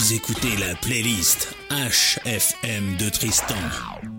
écoutez la playlist HFM de Tristan.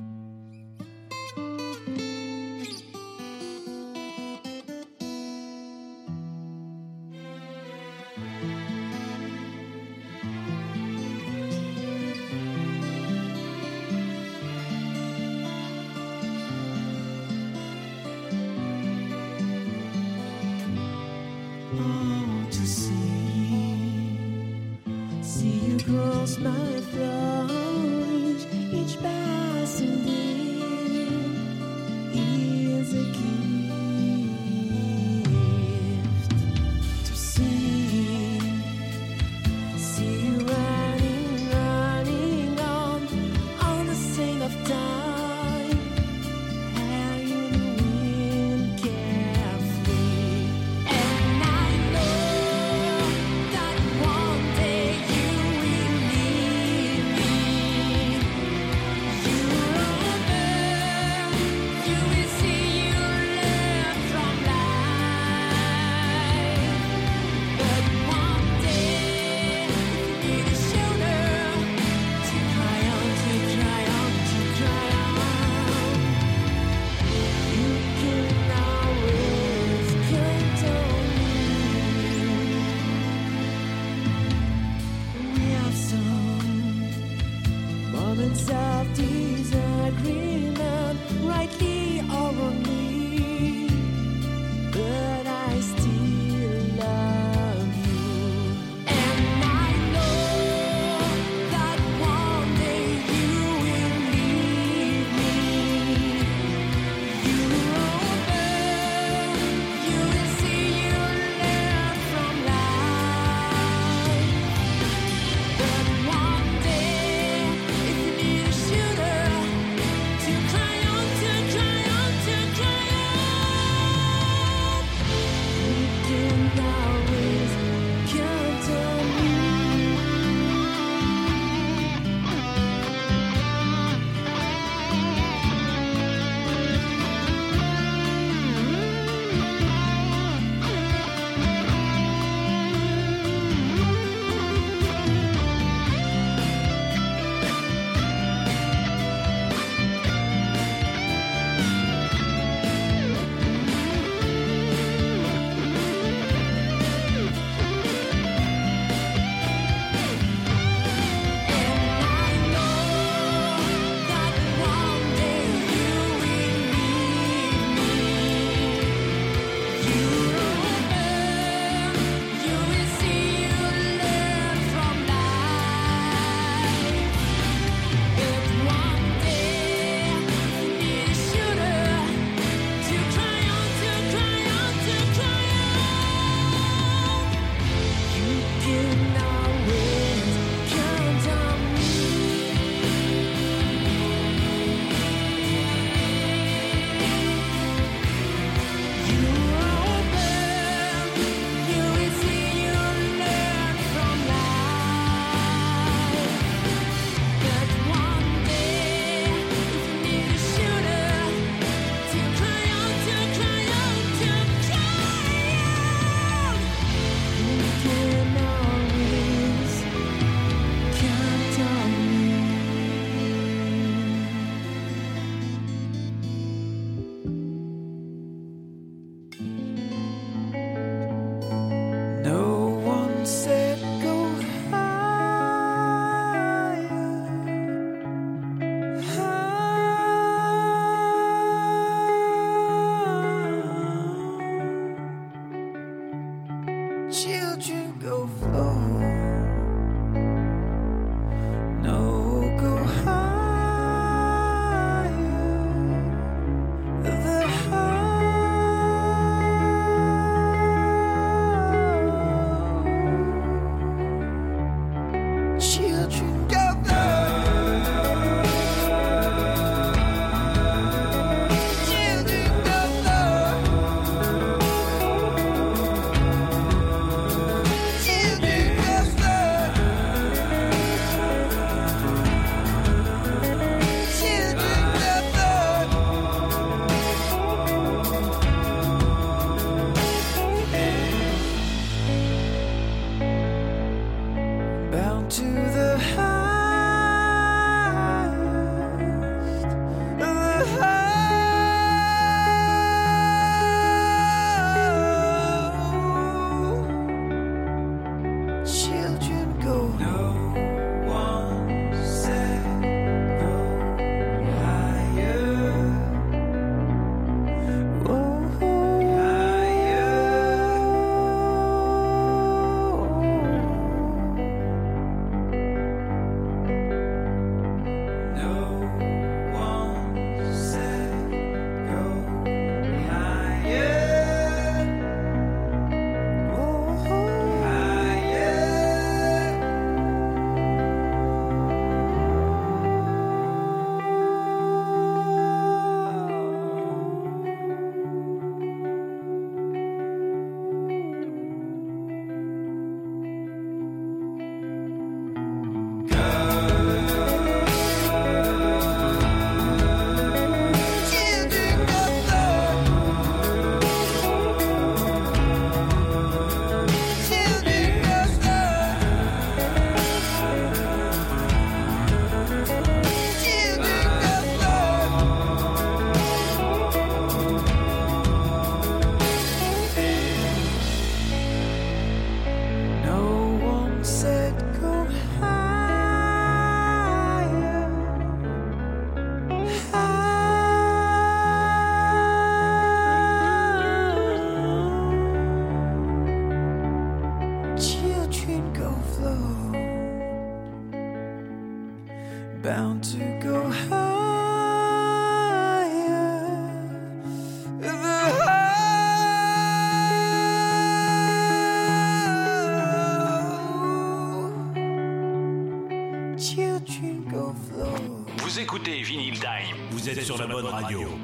sur la bonne radio.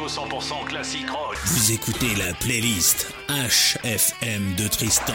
Radio 100% classique rock. Vous écoutez la playlist HFM de Tristan.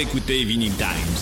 Écoutez Vinyl Times.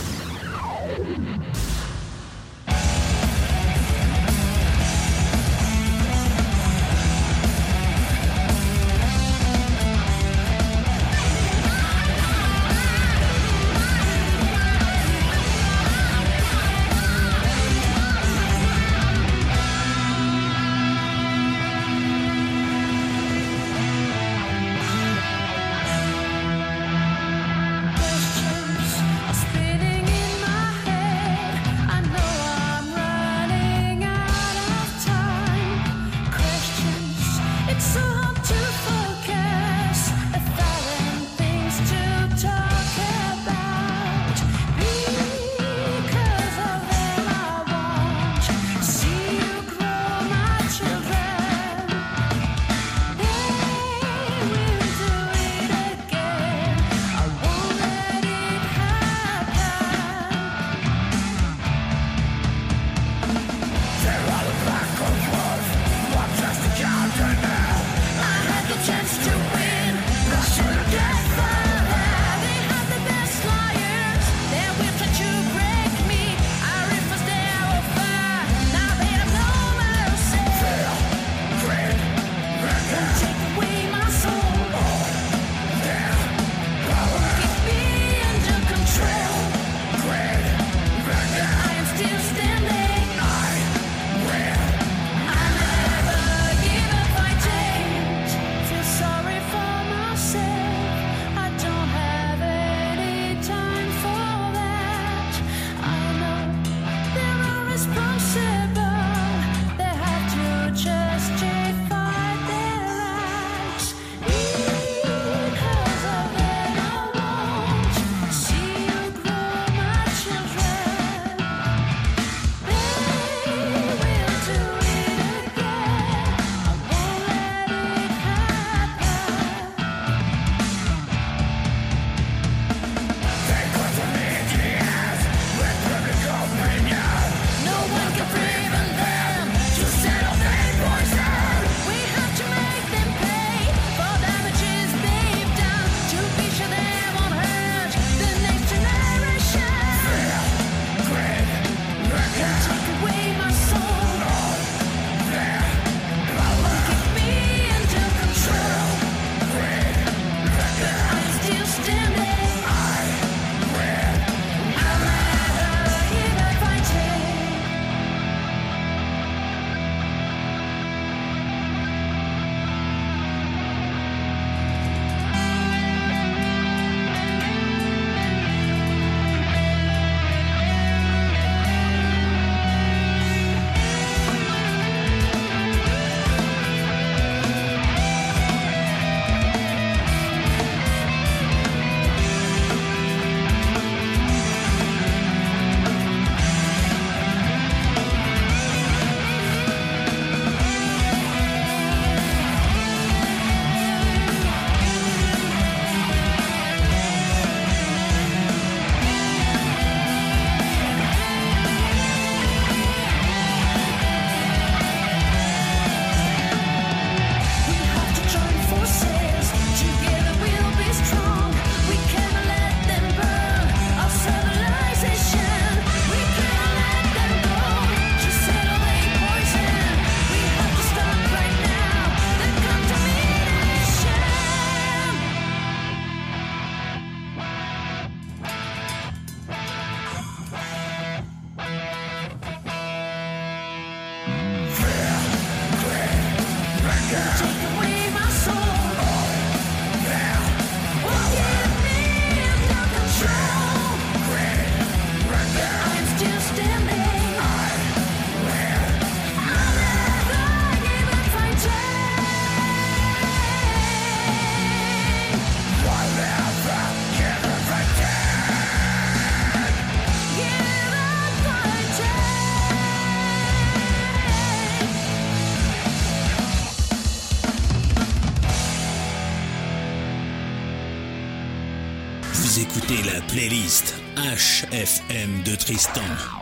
HFM de Tristan.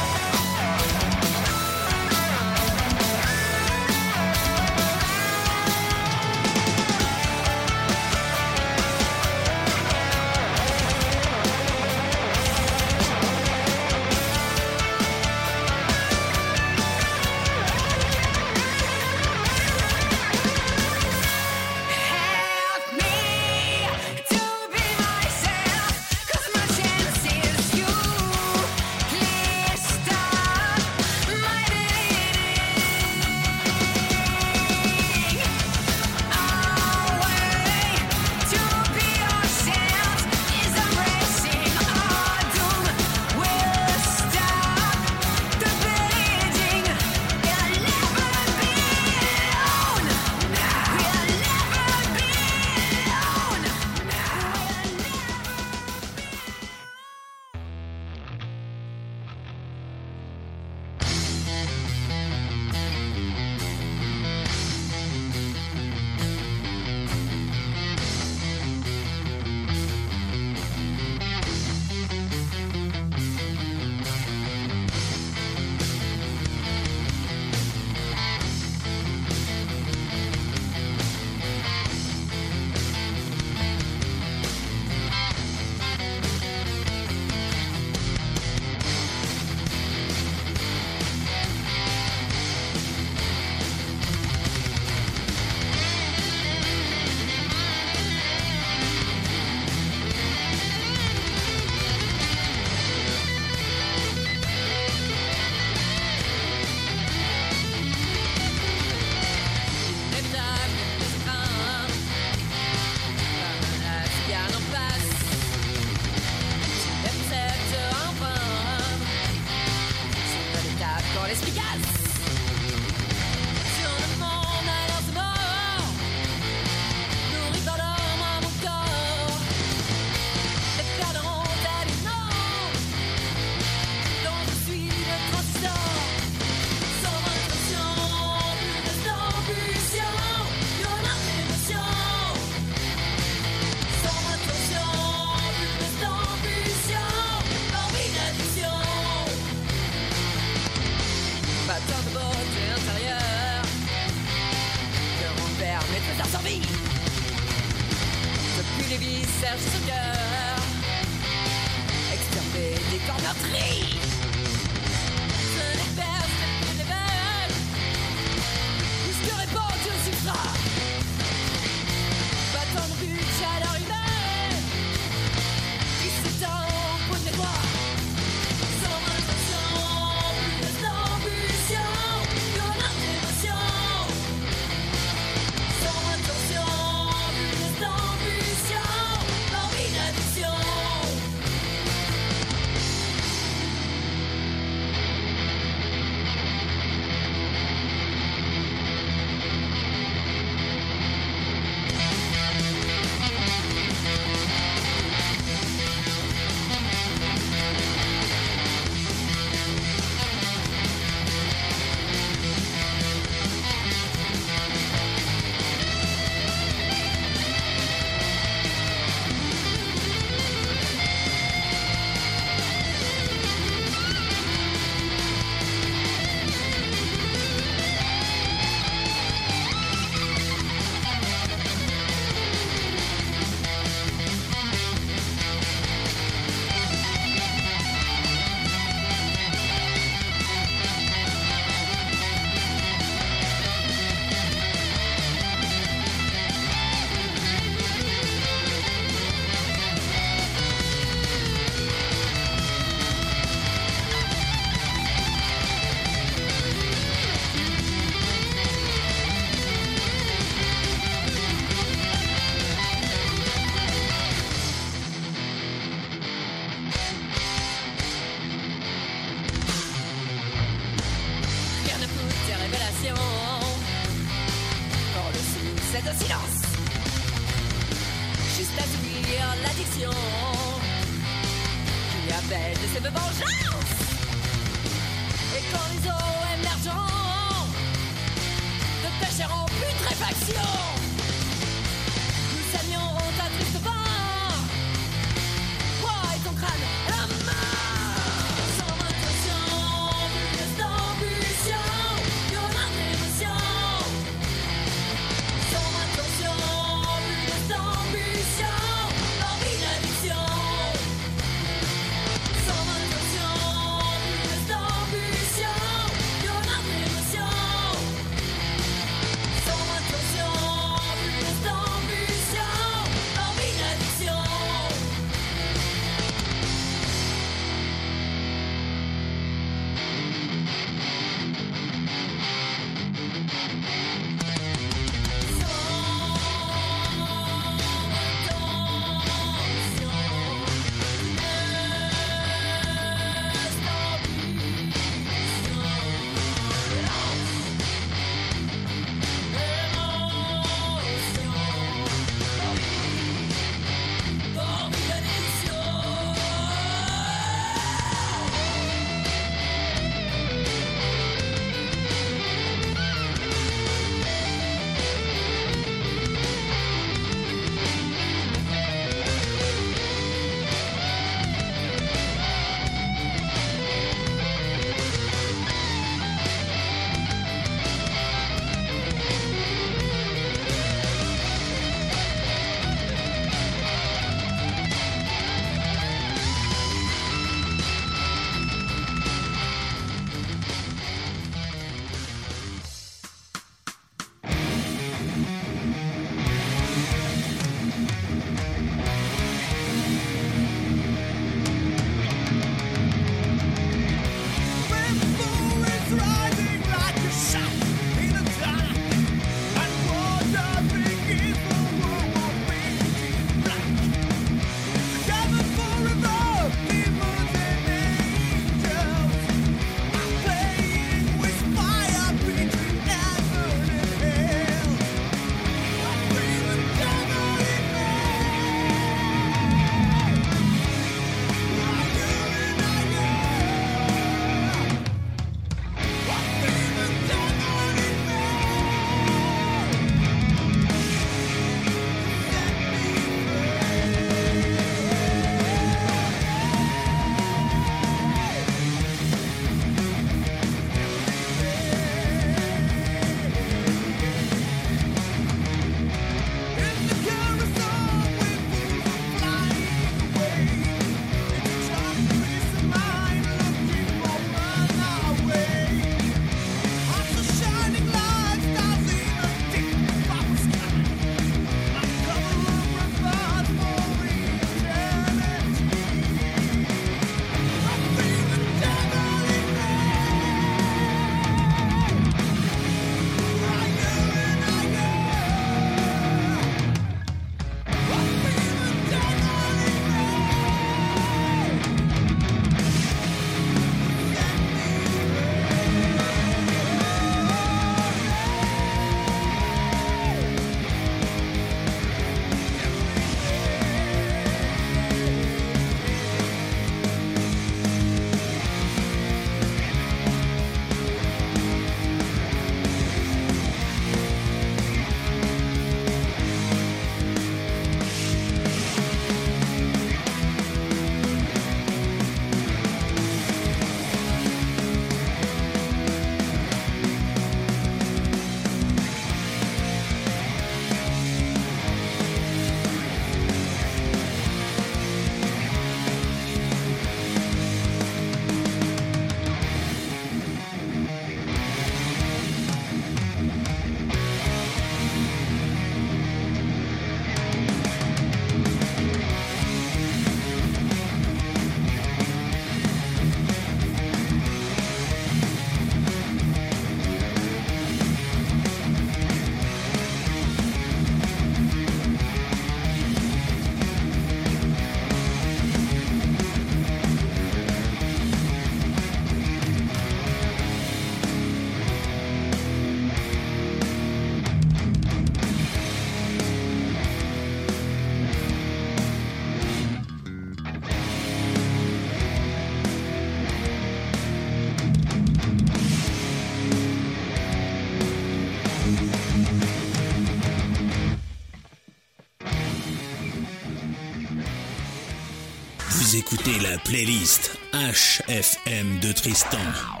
La playlist HFM de Tristan.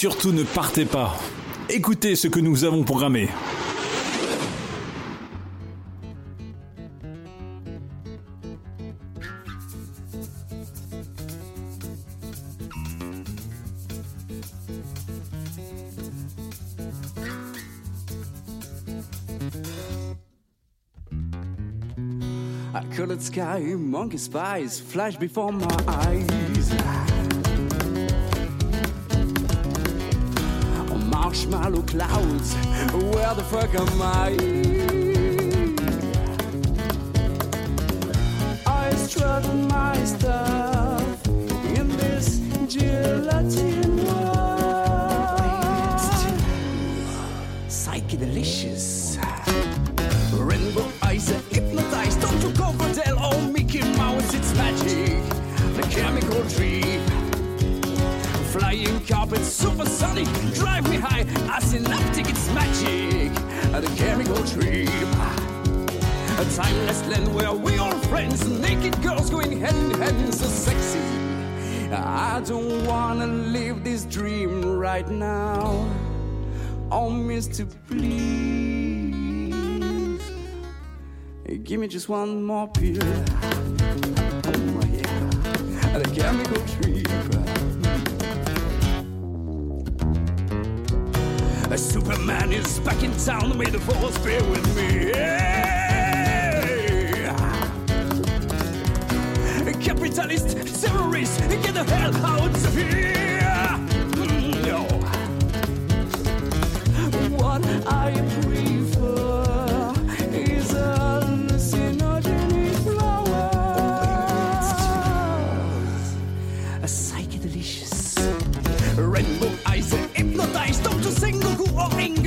Surtout ne partez pas. Écoutez ce que nous avons programmé. A colored sky, monkey spies flash before my eyes. Marshmallow clouds, where the fuck am I? I strut my stuff in this gelatin world. Psychedelicious. Flying carpets, supersonic, drive me high. A synaptic, it's magic. The chemical trip. A timeless land where we all friends, naked girls going hand in hand, so sexy. I don't wanna live this dream right now. Oh, Mister, please. Give me just one more pill. Oh, yeah. The chemical trip. Superman is back in town. May the force be with me. A capitalist terrorist, get the hell out of here. Mm, No. What I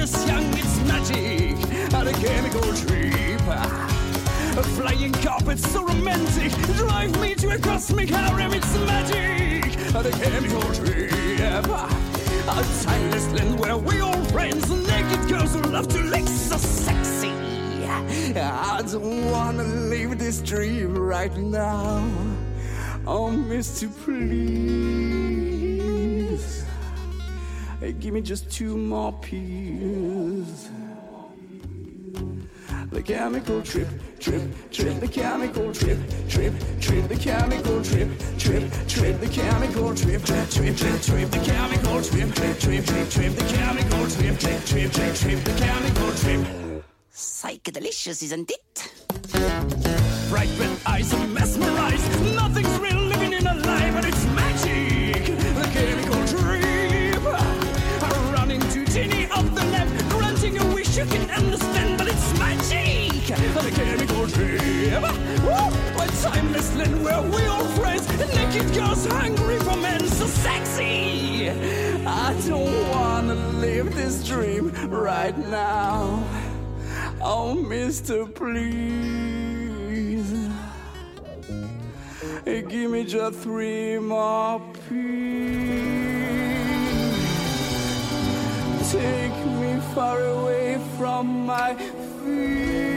Angus Young? It's magic. And a chemical trip. A flying carpet so romantic. Drive me to a cosmic harem. It's magic. And a chemical trip. A timeless land where we all friends. Naked girls who love to lick so sexy. I don't wanna live this dream right now. Oh, Mister, please. Hey, give me just two more pills. The chemical trip, trip, trip, the chemical trip, trip, trip, the chemical trip, trip, trip, the chemical trip, trip, trip, trip, trip, the chemical trip, trip, trip, trip, trip, the chemical trip, trip, trip, trip, trip, the chemical trip. Psychedelicious, isn't it? Bright red eyes are A timeless land where we all friends, naked girls hungry for men, so sexy. I don't wanna live this dream right now. Oh, Mister, please. Give me just three more pills. Take me far away from my fears.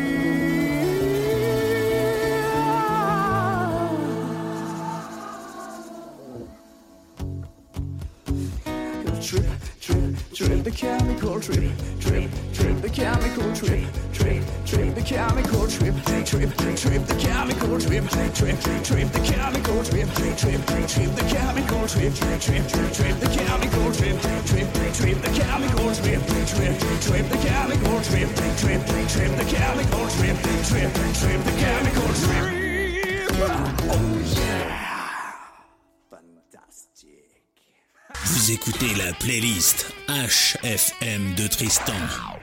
Trip, trip, trip, the chemical trip, trip, trip, the chemical trip, trip, trip, the chemical trip, trip, trip, the chemical trip, trip, trip, the chemical trip, trip, trip, the chemical trip, trip, trip, the chemical trip, trip, trip, the chemical trip, trip, trip, the chemical trip, trip, trip, the chemical trip, trip, trip, the chemical trip. Oh yeah, Écoutez la playlist HFM de Tristan.